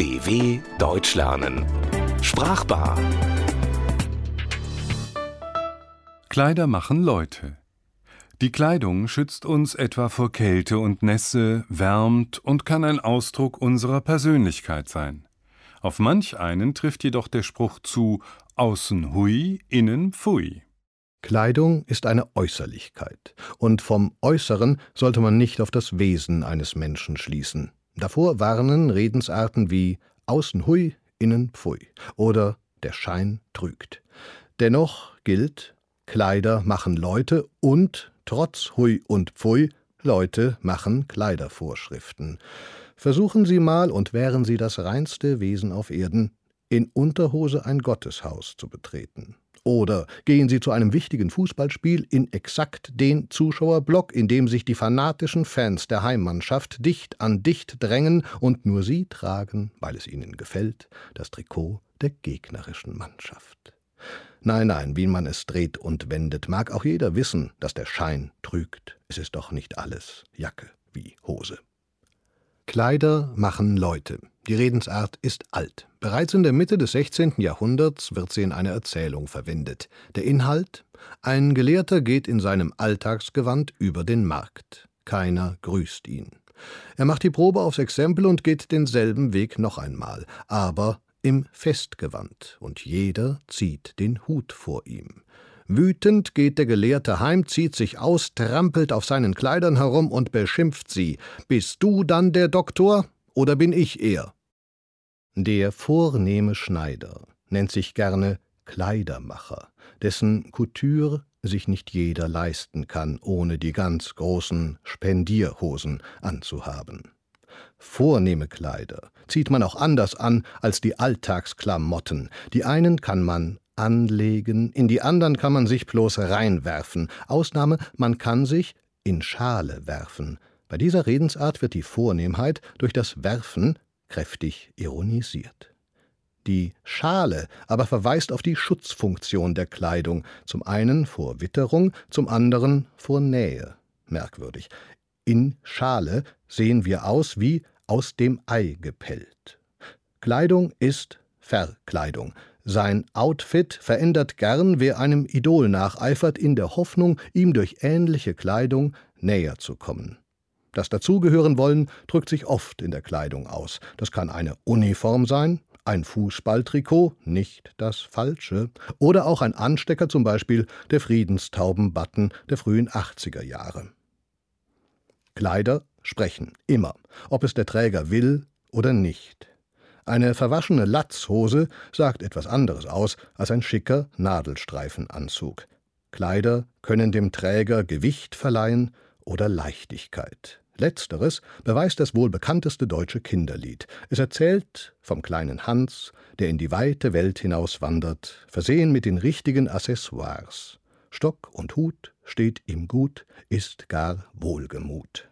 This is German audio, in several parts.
DW Deutsch lernen. Sprachbar. Kleider machen Leute. Die Kleidung schützt uns etwa vor Kälte und Nässe, wärmt und kann ein Ausdruck unserer Persönlichkeit sein. Auf manch einen trifft jedoch der Spruch zu außen hui, innen pfui. Kleidung ist eine Äußerlichkeit, und vom Äußeren sollte man nicht auf das Wesen eines Menschen schließen. Davor warnen Redensarten wie außen hui, innen pfui oder der Schein trügt. Dennoch gilt, Kleider machen Leute und trotz hui und pfui, Leute machen Kleidervorschriften. Versuchen Sie mal, und wären Sie das reinste Wesen auf Erden, in Unterhose ein Gotteshaus zu betreten. Oder gehen Sie zu einem wichtigen Fußballspiel in exakt den Zuschauerblock, in dem sich die fanatischen Fans der Heimmannschaft dicht an dicht drängen und nur Sie tragen, weil es Ihnen gefällt, das Trikot der gegnerischen Mannschaft. Nein, nein, wie man es dreht und wendet, mag auch jeder wissen, dass der Schein trügt. Es ist doch nicht alles Jacke wie Hose. Kleider machen Leute. Die Redensart ist alt. Bereits in der Mitte des 16. Jahrhunderts wird sie in einer Erzählung verwendet. Der Inhalt? Ein Gelehrter geht in seinem Alltagsgewand über den Markt. Keiner grüßt ihn. Er macht die Probe aufs Exempel und geht denselben Weg noch einmal, aber im Festgewand, und jeder zieht den Hut vor ihm. Wütend geht der Gelehrte heim, zieht sich aus, trampelt auf seinen Kleidern herum und beschimpft sie. Bist du dann der Doktor oder bin ich er? Der vornehme Schneider nennt sich gerne Kleidermacher, dessen Couture sich nicht jeder leisten kann, ohne die ganz großen Spendierhosen anzuhaben. Vornehme Kleider zieht man auch anders an als die Alltagsklamotten. Die einen kann man anlegen, in die andern kann man sich bloß reinwerfen. Ausnahme, man kann sich in Schale werfen. Bei dieser Redensart wird die Vornehmheit durch das Werfen kräftig ironisiert. Die Schale aber verweist auf die Schutzfunktion der Kleidung, zum einen vor Witterung, zum anderen vor Nähe. Merkwürdig. In Schale sehen wir aus wie aus dem Ei gepellt. Kleidung ist Verkleidung. Sein Outfit verändert gern, wer einem Idol nacheifert, in der Hoffnung, ihm durch ähnliche Kleidung näher zu kommen. Das Dazugehören wollen drückt sich oft in der Kleidung aus. Das kann eine Uniform sein, ein Fußballtrikot, nicht das falsche, oder auch ein Anstecker, zum Beispiel der Friedenstaubenbutton der frühen 80er Jahre. Kleider sprechen, immer, ob es der Träger will oder nicht. Eine verwaschene Latzhose sagt etwas anderes aus als ein schicker Nadelstreifenanzug. Kleider können dem Träger Gewicht verleihen oder Leichtigkeit. Letzteres beweist das wohl bekannteste deutsche Kinderlied. Es erzählt vom kleinen Hans, der in die weite Welt hinauswandert, versehen mit den richtigen Accessoires. Stock und Hut steht ihm gut, ist gar wohlgemut.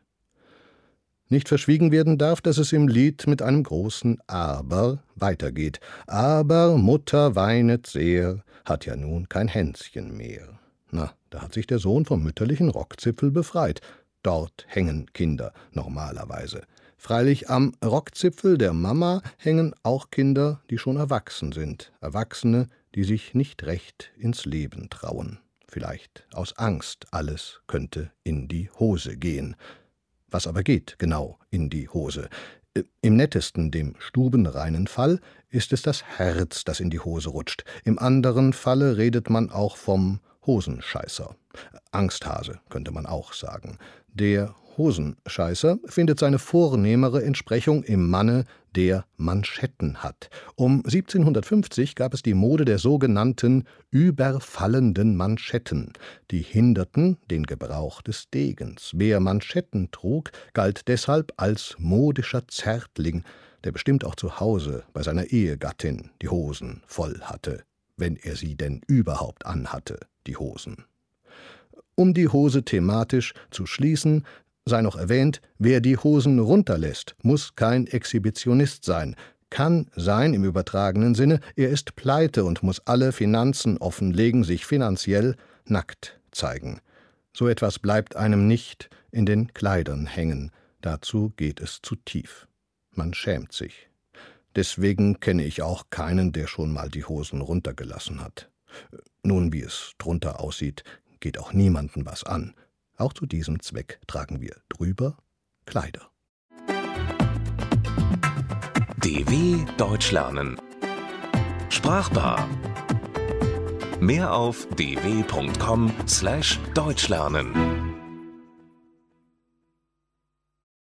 Nicht verschwiegen werden darf, dass es im Lied mit einem großen Aber weitergeht. Aber Mutter weinet sehr, hat ja nun kein Hänschen mehr. Na, da hat sich der Sohn vom mütterlichen Rockzipfel befreit. Dort hängen Kinder normalerweise. Freilich am Rockzipfel der Mama hängen auch Kinder, die schon erwachsen sind. Erwachsene, die sich nicht recht ins Leben trauen. Vielleicht aus Angst, alles könnte in die Hose gehen. Was aber geht genau in die Hose? Äh, Im nettesten, dem stubenreinen Fall, ist es das Herz, das in die Hose rutscht. Im anderen Falle redet man auch vom Hosenscheißer. Angsthase könnte man auch sagen. Der Hosenscheißer findet seine vornehmere Entsprechung im Manne, der Manschetten hat. Um 1750 gab es die Mode der sogenannten überfallenden Manschetten. Die hinderten den Gebrauch des Degens. Wer Manschetten trug, galt deshalb als modischer Zärtling, der bestimmt auch zu Hause bei seiner Ehegattin die Hosen voll hatte, wenn er sie denn überhaupt anhatte, die Hosen. Um die Hose thematisch zu schließen, sei noch erwähnt, wer die Hosen runterlässt, muss kein Exhibitionist sein, kann sein im übertragenen Sinne, er ist pleite und muss alle Finanzen offenlegen, sich finanziell nackt zeigen. So etwas bleibt einem nicht in den Kleidern hängen. Dazu geht es zu tief. Man schämt sich. Deswegen kenne ich auch keinen, der schon mal die Hosen runtergelassen hat. Nun, wie es drunter aussieht, geht auch niemanden was an. Auch zu diesem Zweck tragen wir drüber Kleider. DW Deutsch lernen. Sprachbar. Mehr auf dw.com/deutschlernen.